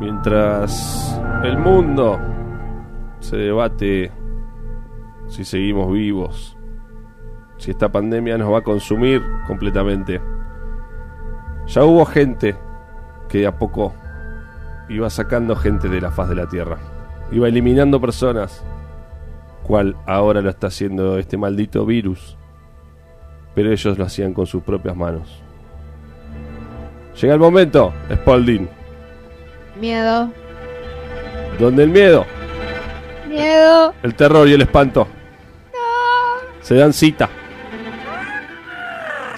Mientras el mundo se debate si seguimos vivos, si esta pandemia nos va a consumir completamente. Ya hubo gente que de a poco iba sacando gente de la faz de la tierra, iba eliminando personas, cual ahora lo está haciendo este maldito virus, pero ellos lo hacían con sus propias manos. Llega el momento, Spalding, Miedo. donde el miedo, Miedo. el terror y el espanto. Se dan cita,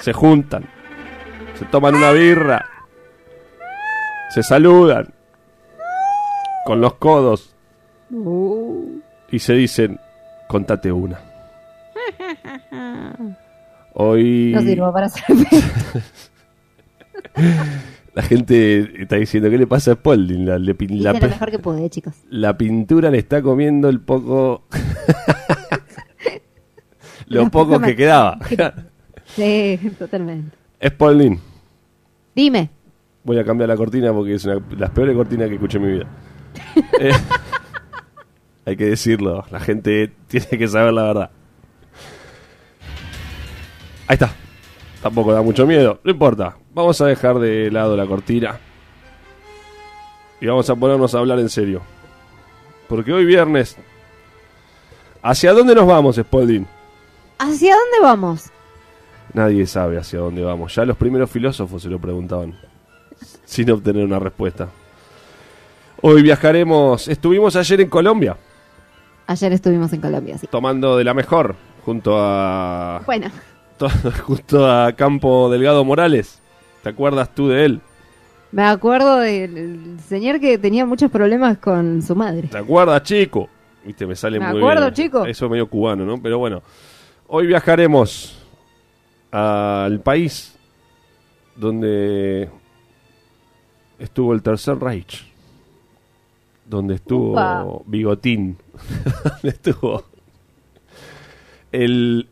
se juntan, se toman una birra, se saludan. Con los codos. Uh. y se dicen, contate una. Hoy No sirvo para hacer la gente está diciendo, ¿qué le pasa a Spalding? La, le pin- la Hice lo pe- mejor que pude, chicos. la pintura le está comiendo el poco... Lo poco que quedaba. Sí, totalmente. Spalding, Dime. voy a cambiar la cortina porque es una de las peores cortinas que escuché en mi vida. Eh, hay que decirlo, la gente tiene que saber la verdad. Ahí está. Tampoco da mucho miedo, no importa. Vamos a dejar de lado la cortina. Y vamos a ponernos a hablar en serio. Porque hoy viernes... ¿Hacia dónde nos vamos, Spalding? ¿Hacia dónde vamos? Nadie sabe hacia dónde vamos. Ya los primeros filósofos se lo preguntaban, sin obtener una respuesta. Hoy viajaremos. Estuvimos ayer en Colombia, Ayer estuvimos en Colombia, sí. tomando de la mejor, junto a. Bueno, to- junto a Campo Delgado Morales. ¿Te acuerdas tú de él? me acuerdo del señor que tenía muchos problemas con su madre. ¿Te acuerdas, chico? Viste, me sale Me muy acuerdo, bien. chico. Eso es medio cubano, ¿no? Pero bueno. Hoy viajaremos al país donde estuvo el Tercer Reich. Donde estuvo Upa. Bigotín. donde estuvo el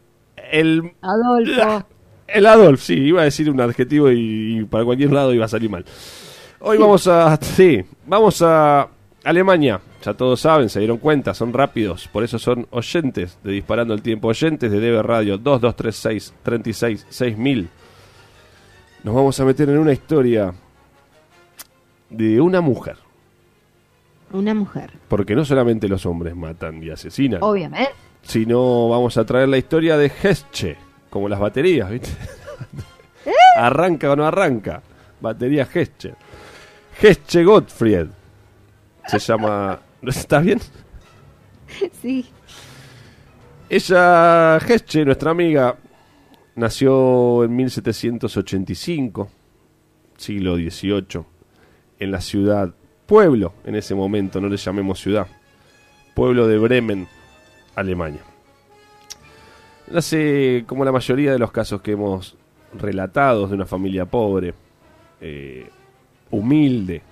el Adolfo. El Adolf, sí, iba a decir un adjetivo y, y para cualquier lado iba a salir mal. Hoy vamos a. Sí, vamos a Alemania. Ya todos saben, se dieron cuenta, son rápidos. Por eso son oyentes de Disparando el Tiempo. Oyentes de Debe Radio 2236 36 6000. Nos vamos a meter en una historia de una mujer. Una mujer. Porque no solamente los hombres matan y asesinan, Obviamente. sino vamos a traer la historia de Hesche, como las baterías, ¿viste? ¿Arranca o no arranca? Batería Hesche. Hesche Gottfried. Se llama... ¿Estás bien? Sí. Ella, Hesche, nuestra amiga, nació en 1785, siglo XVIII, en la ciudad, pueblo en ese momento, no le llamemos ciudad, pueblo de Bremen, Alemania. Nace como la mayoría de los casos que hemos relatado de una familia pobre, eh, humilde.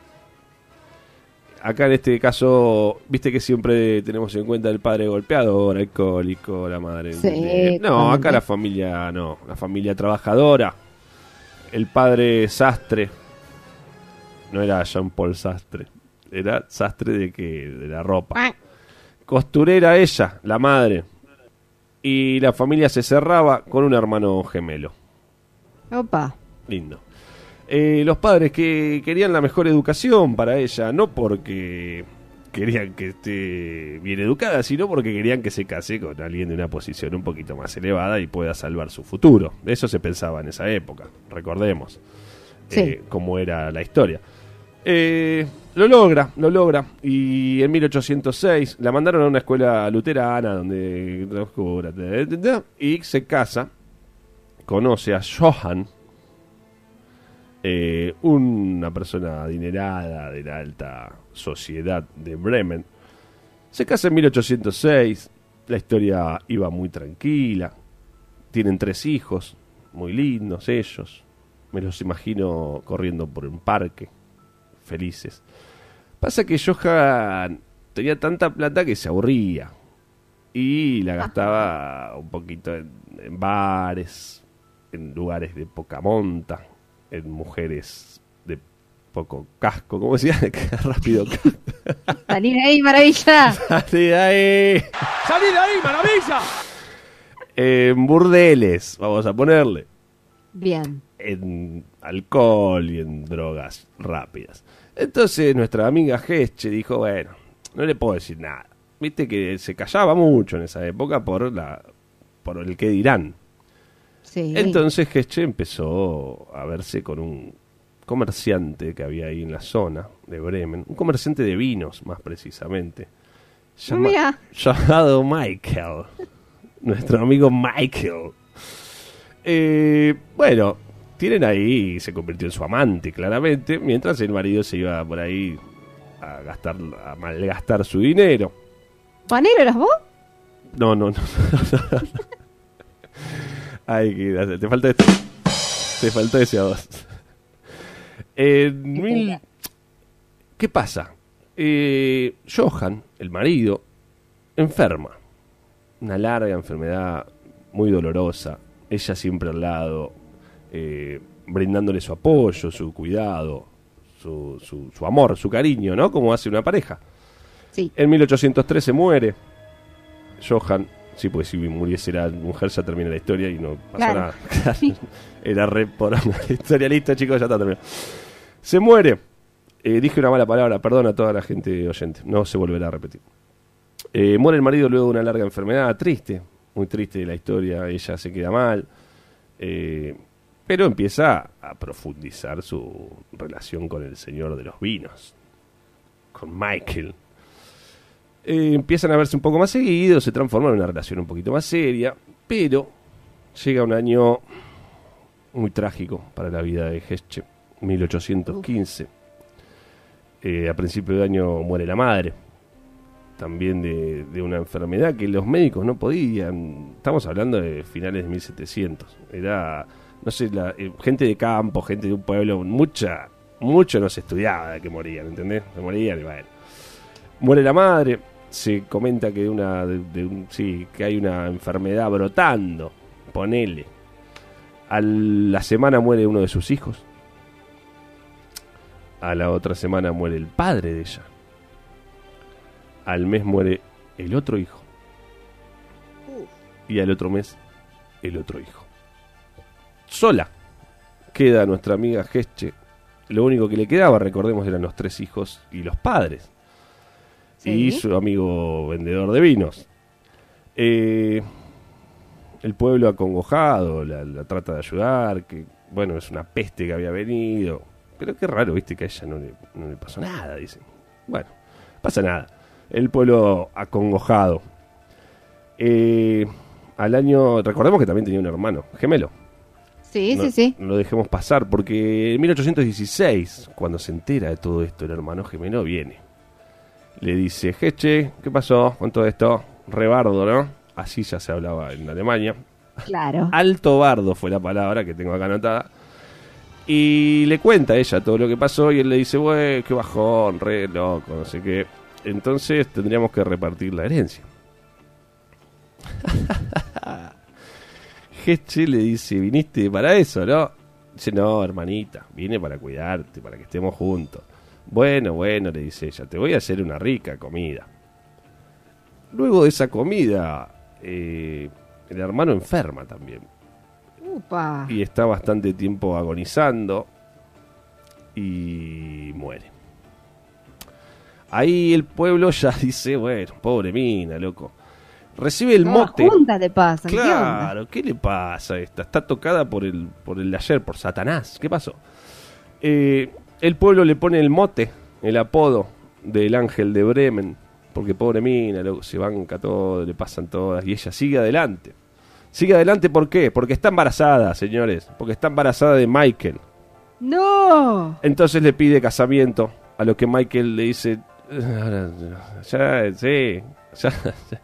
Acá en este caso, viste que siempre tenemos en cuenta el padre golpeador, alcohólico, la madre. Sí, no, acá la familia no, la familia trabajadora. El padre sastre. No era Jean Paul Sastre, era sastre de que de la ropa. Costurera ella, la madre. Y la familia se cerraba con un hermano gemelo. Opa. Lindo. Eh, los padres que querían la mejor educación para ella, no porque querían que esté bien educada, sino porque querían que se case con alguien de una posición un poquito más elevada y pueda salvar su futuro. Eso se pensaba en esa época, recordemos Sí. eh, cómo era la historia. Eh, lo logra, lo logra. Y en 1806 la mandaron a una escuela luterana donde y se casa, conoce a Johann, eh, una persona adinerada de la alta sociedad de Bremen. Se casa en 1806, la historia iba muy tranquila, tienen tres hijos, muy lindos ellos, me los imagino corriendo por un parque, felices. Pasa que Johan tenía tanta plata que se aburría y la gastaba un poquito en, en bares, en lugares de poca monta, en mujeres de poco casco, como decía, rápido casco. Salí de ahí, maravilla. Salí de ahí. ¡Salí de ahí, maravilla! En burdeles, vamos a ponerle. Bien. En alcohol y en drogas rápidas. Entonces nuestra amiga Gesche dijo, bueno, no le puedo decir nada. Viste que se callaba mucho en esa época por la por el que dirán. Sí. Entonces Gesche empezó a verse con un comerciante que había ahí en la zona de Bremen, un comerciante de vinos más precisamente, llama- llamado Michael, nuestro amigo Michael. Eh, bueno, tienen ahí y se convirtió en su amante claramente, mientras el marido se iba por ahí a gastar, a malgastar su dinero. ¿Panero eras vos? No, no, no. Ay, que te falta esto. Te falta ese a vos. Eh, mil- ¿Qué pasa? Eh, Johan, el marido, enferma. Una larga enfermedad muy dolorosa. Ella siempre al lado, eh, brindándole su apoyo, su cuidado, su, su, su amor, su cariño, ¿no? Como hace una pareja. Sí. En 1813 muere Johan. Sí, pues si muriese la mujer ya termina la historia y no pasó Claro. nada. Era re por la historia lista, chicos, ya está terminado. Se muere. Eh, dije una mala palabra, perdón a toda la gente oyente. No se volverá a repetir. Eh, muere el marido luego de una larga enfermedad, triste, muy triste la historia. Ella se queda mal. eh, pero empieza a profundizar su relación con el señor de los vinos, con Michael. Eh, empiezan a verse un poco más seguidos, se transforman en una relación un poquito más seria, pero llega un año muy trágico para la vida de Hesche, 1815. Eh, a principio de año muere la madre, también de, una enfermedad que los médicos no podían. Estamos hablando de finales de 1700. Era, no sé, la, eh, gente de campo, gente de un pueblo, mucha, mucho no se estudiaba de que morían, ¿entendés? Se morían y bueno. Muere la madre, se comenta que una, sí, que hay una enfermedad brotando, ponele. A la semana muere uno de sus hijos. A la otra semana muere el padre de ella. Al mes muere el otro hijo. Y al otro mes el otro hijo. Sola queda nuestra amiga Gesche. Lo único que le quedaba, recordemos, eran los tres hijos y los padres. Y su amigo vendedor de vinos. Eh, el pueblo acongojado, la, la trata de ayudar, que bueno, es una peste que había venido. Pero qué raro, viste, que a ella no le, no le pasó nada, dicen. Bueno, pasa nada. El pueblo acongojado. Eh, al año, recordemos que también tenía un hermano, gemelo. Sí, no, sí, sí. no lo dejemos pasar, porque en 1816, cuando se entera de todo esto, el hermano gemelo viene. Le dice, Jeche, ¿qué pasó con todo esto? Rebardo, ¿no? Así ya se hablaba en Alemania. Claro. Alto bardo fue la palabra que tengo acá anotada. Y le cuenta a ella todo lo que pasó y él le dice, güey, qué bajón, re loco, no sé qué. Entonces tendríamos que repartir la herencia. Geche le dice, viniste para eso, ¿no? Dice, no, hermanita, vine para cuidarte, para que estemos juntos. Bueno, bueno, le dice ella, te voy a hacer una rica comida. Luego de esa comida, eh, el hermano enferma también Upa. y está bastante tiempo agonizando y muere. Ahí el pueblo ya dice, bueno, pobre mina, loco. Recibe el Todas mote. juntas le pasan. Claro, ¿qué le pasa a esta? Está tocada por el, por el de ayer, por Satanás. ¿Qué pasó? Eh, el pueblo le pone el mote, el apodo del ángel de Bremen, porque pobre mina, loco, se banca todo, le pasan todas, y ella sigue adelante. Sigue adelante, ¿por qué? Porque está embarazada, señores, porque está embarazada de Michael. ¡No! Entonces le pide casamiento, a lo que Michael le dice, "Ahora, ya, sí, ya, ya,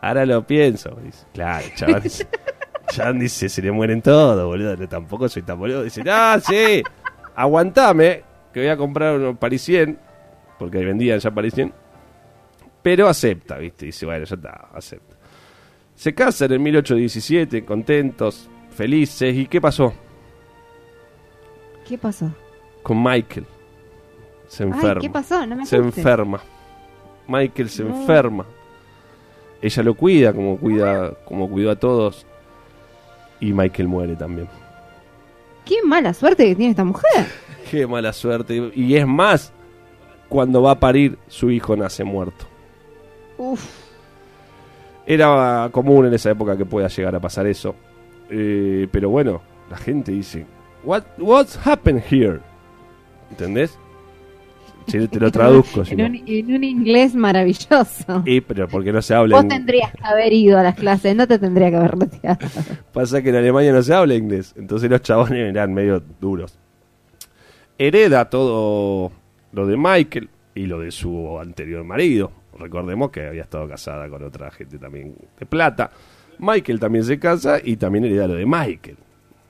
ahora lo pienso. Dice, claro, chaval, dice, Chan dice, se le mueren todos, boludo, no, tampoco soy tan boludo. Dice, ah, sí, aguantame, que voy a comprar unos parisien, porque ahí vendían ya parisien, pero acepta, ¿viste? Dice, bueno, ya está, acepta. Se casan en 1817, contentos, felices, ¿y qué pasó? ¿Qué pasó? Con Michael. Se Ay, enferma. ¿qué pasó? No me se enferma. Michael se No. enferma. Ella lo cuida como cuida como cuidó a todos y Michael muere también. Qué mala suerte que tiene esta mujer. Qué mala suerte y es más cuando va a parir su hijo nace muerto. Uf. Era común en esa época que pueda llegar a pasar eso. Eh, pero bueno, la gente dice, What what's happened here? ¿Entendés? Si te lo traduzco, en, un, en un inglés maravilloso. Y, pero porque no se habla Vos en- tendrías que haber ido a las clases, no te tendría que haber retirado. Pasa que en Alemania no se habla inglés, entonces los chabones eran medio duros. Hereda todo lo de Michael y lo de su anterior marido. Recordemos que había estado casada con otra gente también de plata. Michael también se casa y también hereda lo de Michael.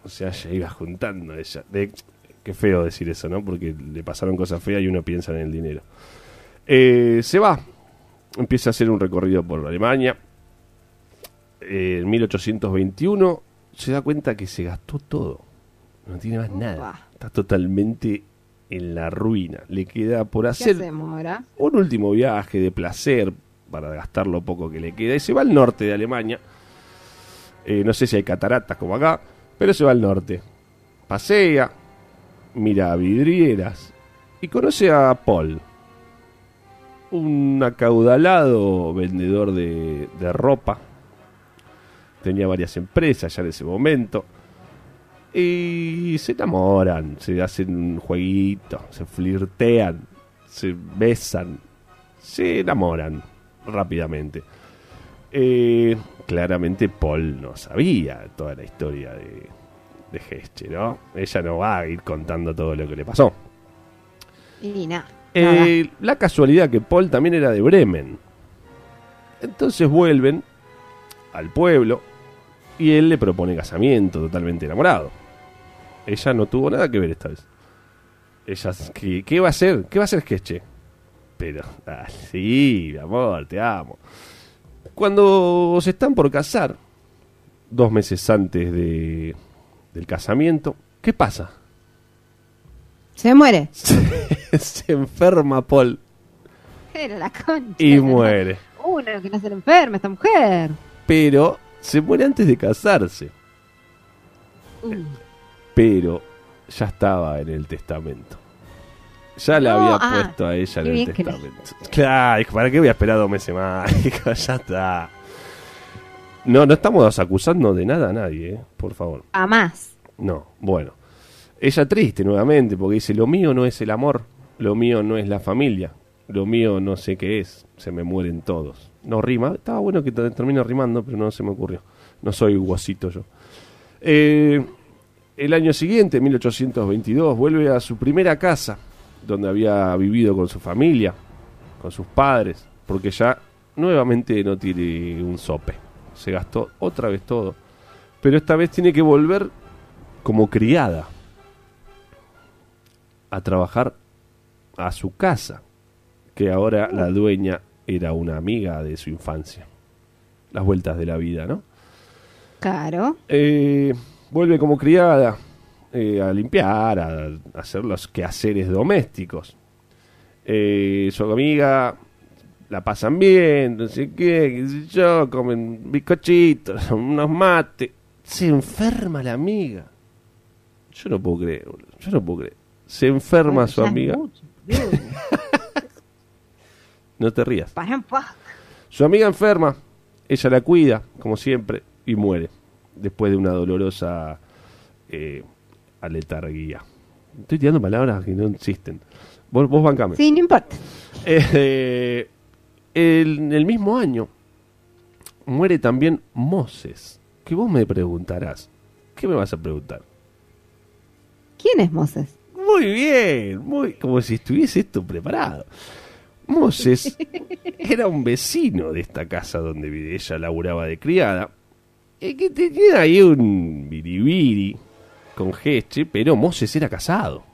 O sea, ya iba juntando ella. De, qué feo decir eso, ¿no? Porque le pasaron cosas feas y uno piensa en el dinero. Eh, se va. Empieza a hacer un recorrido por Alemania eh, en 1821 se da cuenta que se gastó todo. No tiene más nada. Está totalmente en la ruina. Le queda por ¿Qué hacer ahora? un último viaje de placer para gastar lo poco que le queda. Y se va al norte de Alemania. Eh, no sé si hay cataratas como acá, pero se va al norte. Pasea, mira vidrieras y conoce a Paul, un acaudalado vendedor de, de ropa. Tenía varias empresas ya en ese momento. Y se enamoran, se hacen un jueguito, se flirtean, se besan, se enamoran rápidamente. Eh, claramente Paul no sabía toda la historia de, de Hesche, ¿no? Ella no va a ir contando todo lo que le pasó. Y nada. Eh, la casualidad que Paul también era de Bremen. Entonces vuelven al pueblo y él le propone casamiento totalmente enamorado. Ella no tuvo nada que ver esta vez. Ella, ¿qué, qué va a hacer? ¿Qué va a hacer Sketche? Pero, ah, sí, mi amor, te amo. Cuando se están por casar, dos meses antes de, del casamiento, ¿qué pasa? Se muere. se enferma Paul Era la concha. y la- muere. Uno que no se le enferma, esta mujer. Pero se muere antes de casarse. Uh, Pero ya estaba en el testamento. Ya le No, había ah, puesto a ella en el testamento. Claro, ¿para qué voy a esperar dos meses más? Ya está. No, no estamos acusando de nada a nadie, ¿eh? por favor. a más. No, bueno. Ella triste nuevamente porque dice, lo mío no es el amor, lo mío no es la familia, lo mío no sé qué es, se me mueren todos. No rima, estaba bueno que te- termine rimando, pero no se me ocurrió. No soy guasito yo. Eh, el año siguiente, 1822, vuelve a su primera casa, donde había vivido con su familia, con sus padres, porque ya nuevamente no tiene un sope. Se gastó otra vez todo. Pero esta vez tiene que volver como criada a trabajar a su casa, que ahora la dueña era una amiga de su infancia. Las vueltas de la vida, ¿no? Claro. Eh, vuelve como criada eh, a limpiar, a, a hacer los quehaceres domésticos. Eh, su amiga la pasan bien, no sé qué, qué sé yo, comen bizcochitos, unos mates. Se enferma la amiga. Yo no puedo creer, boludo, yo no puedo creer. Se enferma su amiga. mucho. No te rías. Su amiga enferma, ella la cuida, como siempre, y muere. Después de una dolorosa eh, aletarguía. Estoy tirando palabras que no existen. Vos, vos bancame. Sí, no importa. Eh, el- el mismo año muere también Moses. Que vos me preguntarás. ¿Qué me vas a preguntar? ¿Quién es Moses? Muy bien, muy como si estuviese esto preparado. Moses era un vecino de esta casa donde ella laburaba de criada, y que tenía ahí un biribiri con Geche, pero Moses era casado.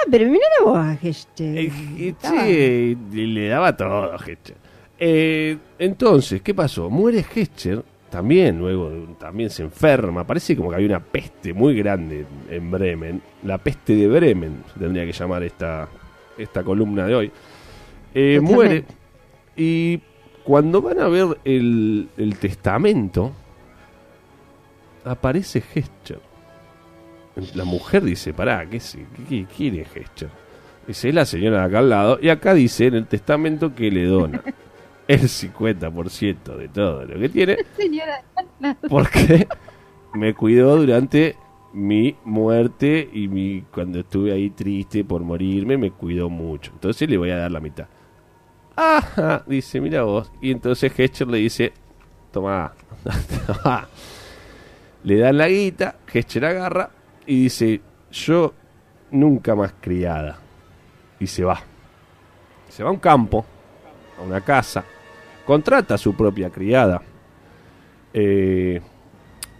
Ah, pero mira la voz, este. Eh, Geche le, daba todo a Hecher. Eh, entonces, ¿qué pasó? Muere Hecher, también luego también se enferma. Parece como que había una peste muy grande en Bremen. La peste de Bremen se tendría que llamar esta, esta columna de hoy. Eh, muere y cuando van a ver el, el testamento, aparece Hester. La mujer dice, pará, ¿qué, es- qué, quiere? Dice, es la señora de acá al lado. Y acá dice en el testamento que le dona el 50% de todo lo que tiene Señora, porque me cuidó durante mi muerte y mi cuando estuve ahí triste por morirme, me cuidó mucho. Entonces le voy a dar la mitad. Ajá, dice, mira vos. Y entonces Hester le dice, toma, tomá". Le dan la guita, Hester agarra y dice, yo nunca más criada. Y se va. Se va a un campo, a una casa, contrata a su propia criada. Eh,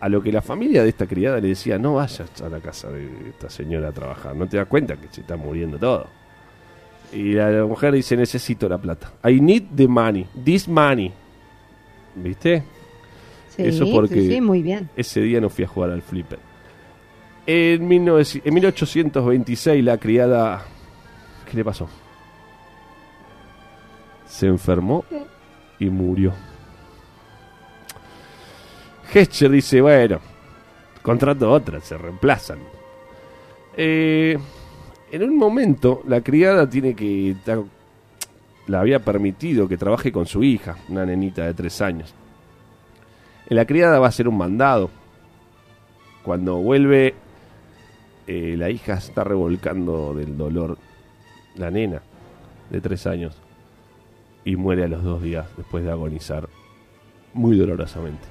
a lo que la familia de esta criada le decía, no vayas a la casa de esta señora a trabajar, no te das cuenta que se está muriendo todo. Y la, mujer dice, necesito la plata. I need the money, this money. ¿Viste? sí, Eso porque- sí, sí, muy bien. Ese día no fui a jugar al flipper. En, 19 en 1826 la criada... ¿Qué le pasó? Se enfermó y murió. Hescher dice, bueno, contrato otra, se reemplazan. Eh, en un momento la criada tiene que... La había permitido que trabaje con su hija, una nenita de tres años. La criada va a hacer un mandado. Cuando vuelve, eh, la hija está revolcando del dolor. La nena, de tres años. Y muere a los dos días después de agonizar muy dolorosamente.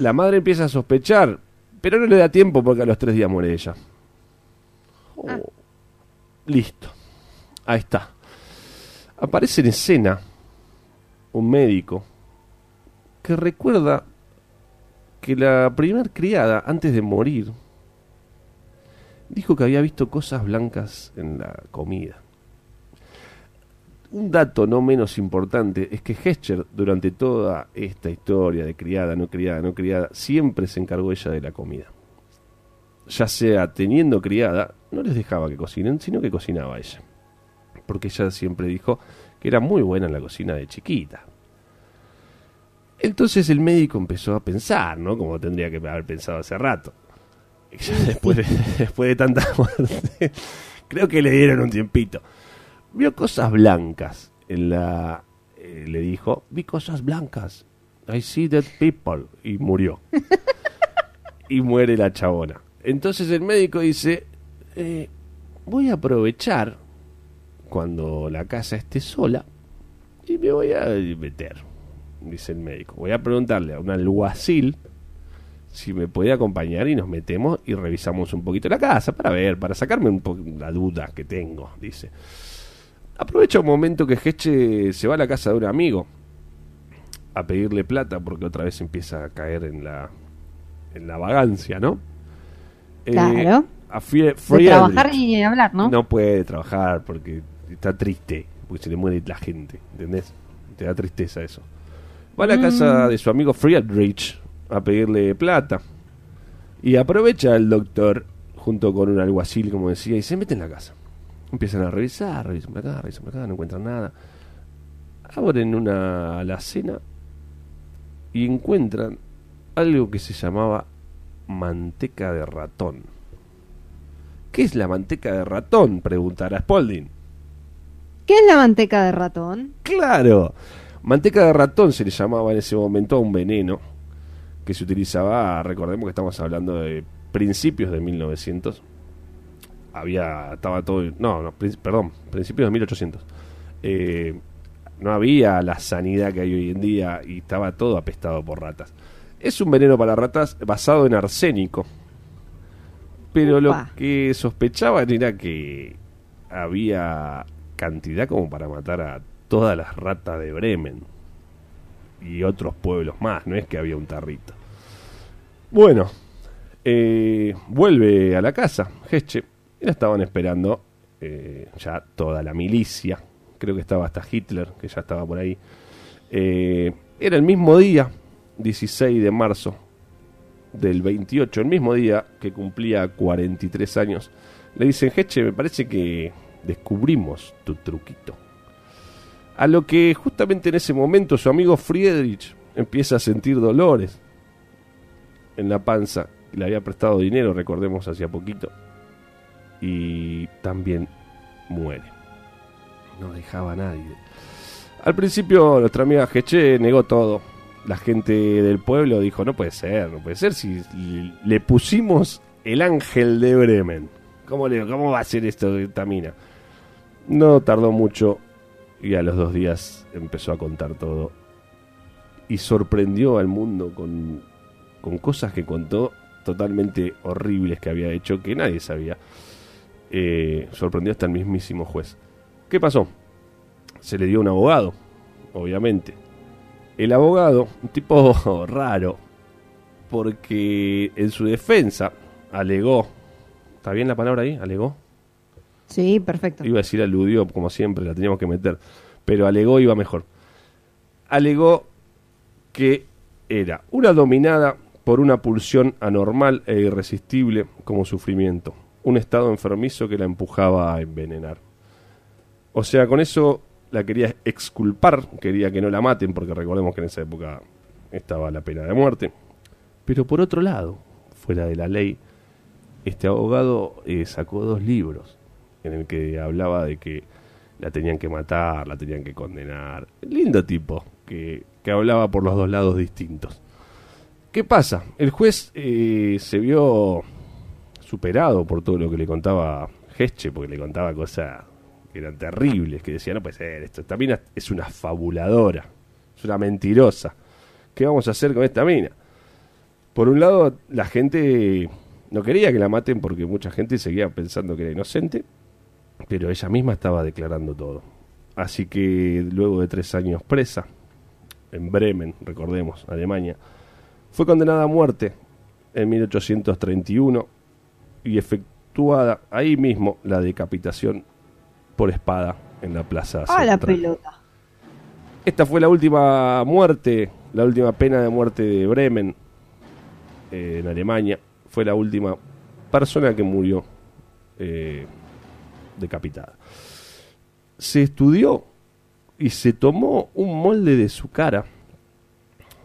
La madre empieza a sospechar, pero no le da tiempo porque a los tres días muere ella. Oh, Ah. Listo. Ahí está. Aparece en escena un médico que recuerda que la primer criada, antes de morir, dijo que había visto cosas blancas en la comida. Un dato no menos importante es que Hescher, durante toda esta historia de criada, no criada, no criada, siempre se encargó ella de la comida. Ya sea teniendo criada, no les dejaba que cocinen, sino que cocinaba ella. Porque ella siempre dijo que era muy buena en la cocina de chiquita. Entonces el médico empezó a pensar, ¿no? Como tendría que haber pensado hace rato. Después de tanta muerte, creo que le dieron un tiempito. Vio cosas blancas en la... eh, le dijo, vi cosas blancas. I see dead people. Y murió. y muere la chabona. Entonces el médico dice, eh, voy a aprovechar cuando la casa esté sola y me voy a meter, dice el médico. Voy a preguntarle a un alguacil si me puede acompañar y nos metemos y revisamos un poquito la casa para ver, para sacarme un poco la duda que tengo, dice. Aprovecha un momento que Heche se va a la casa de un amigo a pedirle plata porque otra vez empieza a caer en la en la vagancia, ¿no? Eh, Claro. a De trabajar y hablar, ¿no? No puede trabajar porque está triste, porque se le muere la gente, ¿entendés? Te da tristeza eso. Va a la casa de su amigo Friedrich a pedirle plata. Y aprovecha el doctor, junto con un alguacil, como decía, y se mete en la casa. Empiezan a revisar, revisan acá, revisan acá, no encuentran nada. Abren una alacena y encuentran algo que se llamaba manteca de ratón. ¿Qué es la manteca de ratón? Preguntará Spalding. ¿Qué es la manteca de ratón? Claro, manteca de ratón se le llamaba en ese momento a un veneno que se utilizaba, recordemos que estamos hablando de principios de 1900. Había, estaba todo, no, no, perdón, principios de 1800. Eh, no había la sanidad que hay hoy en día y estaba todo apestado por ratas. Es un veneno para ratas basado en arsénico. Pero lo que sospechaban era que había cantidad como para matar a todas las ratas de Bremen y otros pueblos más, no es que había un tarrito. Bueno, eh, vuelve a la casa, Heche, y la estaban esperando eh, ya toda la milicia, creo que estaba hasta Hitler, que ya estaba por ahí. Eh, era el mismo día, 16 de marzo del 28, el mismo día que cumplía 43 años. Le dicen, Heche, me parece que descubrimos tu truquito. A lo que justamente en ese momento su amigo Friedrich empieza a sentir dolores en la panza. Le había prestado dinero, recordemos, hacía poquito. Y también muere. No dejaba a nadie. Al principio nuestra amiga Geche negó todo. La gente del pueblo dijo, no puede ser, no puede ser si le pusimos el ángel de Bremen. ¿Cómo, le, cómo va a ser esto de Tamina? No tardó mucho y a los dos días empezó a contar todo. Y sorprendió al mundo con, con cosas que contó totalmente horribles que había hecho que nadie sabía. Eh, sorprendió hasta el mismísimo juez. ¿Qué pasó? Se le dio un abogado, obviamente. El abogado, un tipo raro, porque en su defensa alegó, ¿está bien la palabra ahí? ¿Alegó? Sí, perfecto. Iba a decir aludió, como siempre, la teníamos que meter, pero alegó iba mejor. Alegó que era una dominada por una pulsión anormal e irresistible como sufrimiento, un estado enfermizo que la empujaba a envenenar. O sea, con eso la quería exculpar, quería que no la maten, porque recordemos que en esa época estaba la pena de muerte. Pero por otro lado, fuera de la ley, este abogado eh, sacó dos libros en el que hablaba de que la tenían que matar, la tenían que condenar. Lindo tipo, que, que hablaba por los dos lados distintos. ¿Qué pasa? El juez eh, se vio superado por todo lo que le contaba Gesche, porque le contaba cosas que eran terribles, que decía, no puede ser esto, esta mina es una fabuladora, es una mentirosa. ¿Qué vamos a hacer con esta mina? Por un lado, la gente no quería que la maten porque mucha gente seguía pensando que era inocente, pero ella misma estaba declarando todo. Así que luego de tres años presa, en Bremen, recordemos, Alemania, fue condenada a muerte en 1831 y efectuada ahí mismo la decapitación por espada en la plaza. Ah, la pelota. Esta fue la última muerte, la última pena de muerte de Bremen eh, en Alemania. Fue la última persona que murió eh, decapitada. Se estudió y se tomó un molde de su cara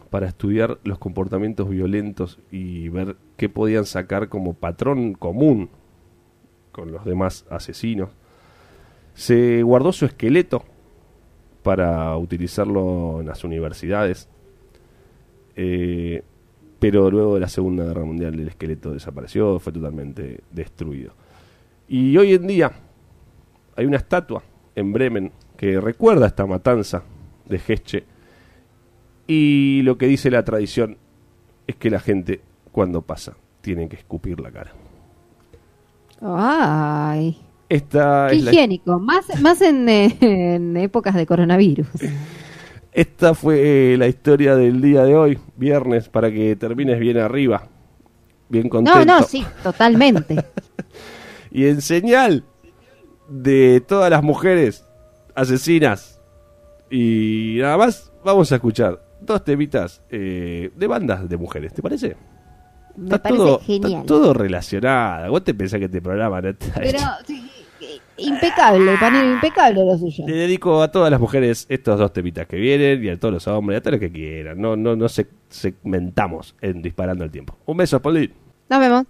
para estudiar los comportamientos violentos y ver qué podían sacar como patrón común con los demás asesinos. Se guardó su esqueleto para utilizarlo en las universidades. Eh, pero luego de la Segunda Guerra Mundial el esqueleto desapareció, fue totalmente destruido. Y hoy en día hay una estatua en Bremen que recuerda esta matanza de Gesche. Y lo que dice la tradición es que la gente cuando pasa tiene que escupir la cara. Ay, Esta qué es la higiénico. Más, más en, eh, en épocas de coronavirus. Esta fue eh, la historia del día de hoy, viernes, para que termines bien arriba, bien contento. No, no, sí, totalmente. Y en señal de todas las mujeres asesinas y nada más, vamos a escuchar dos temitas eh, de bandas de mujeres, ¿te parece? Me parece todo, genial. está todo relacionado. ¿Vos te pensás que este programa no está Pero sí, eh, impecable, panel impecable lo suyo. Le dedico a todas las mujeres estos dos temitas que vienen y a todos los hombres, a todos los que quieran. No, no, no se segmentamos en disparando el tiempo. Un beso, Paulín. Nos vemos.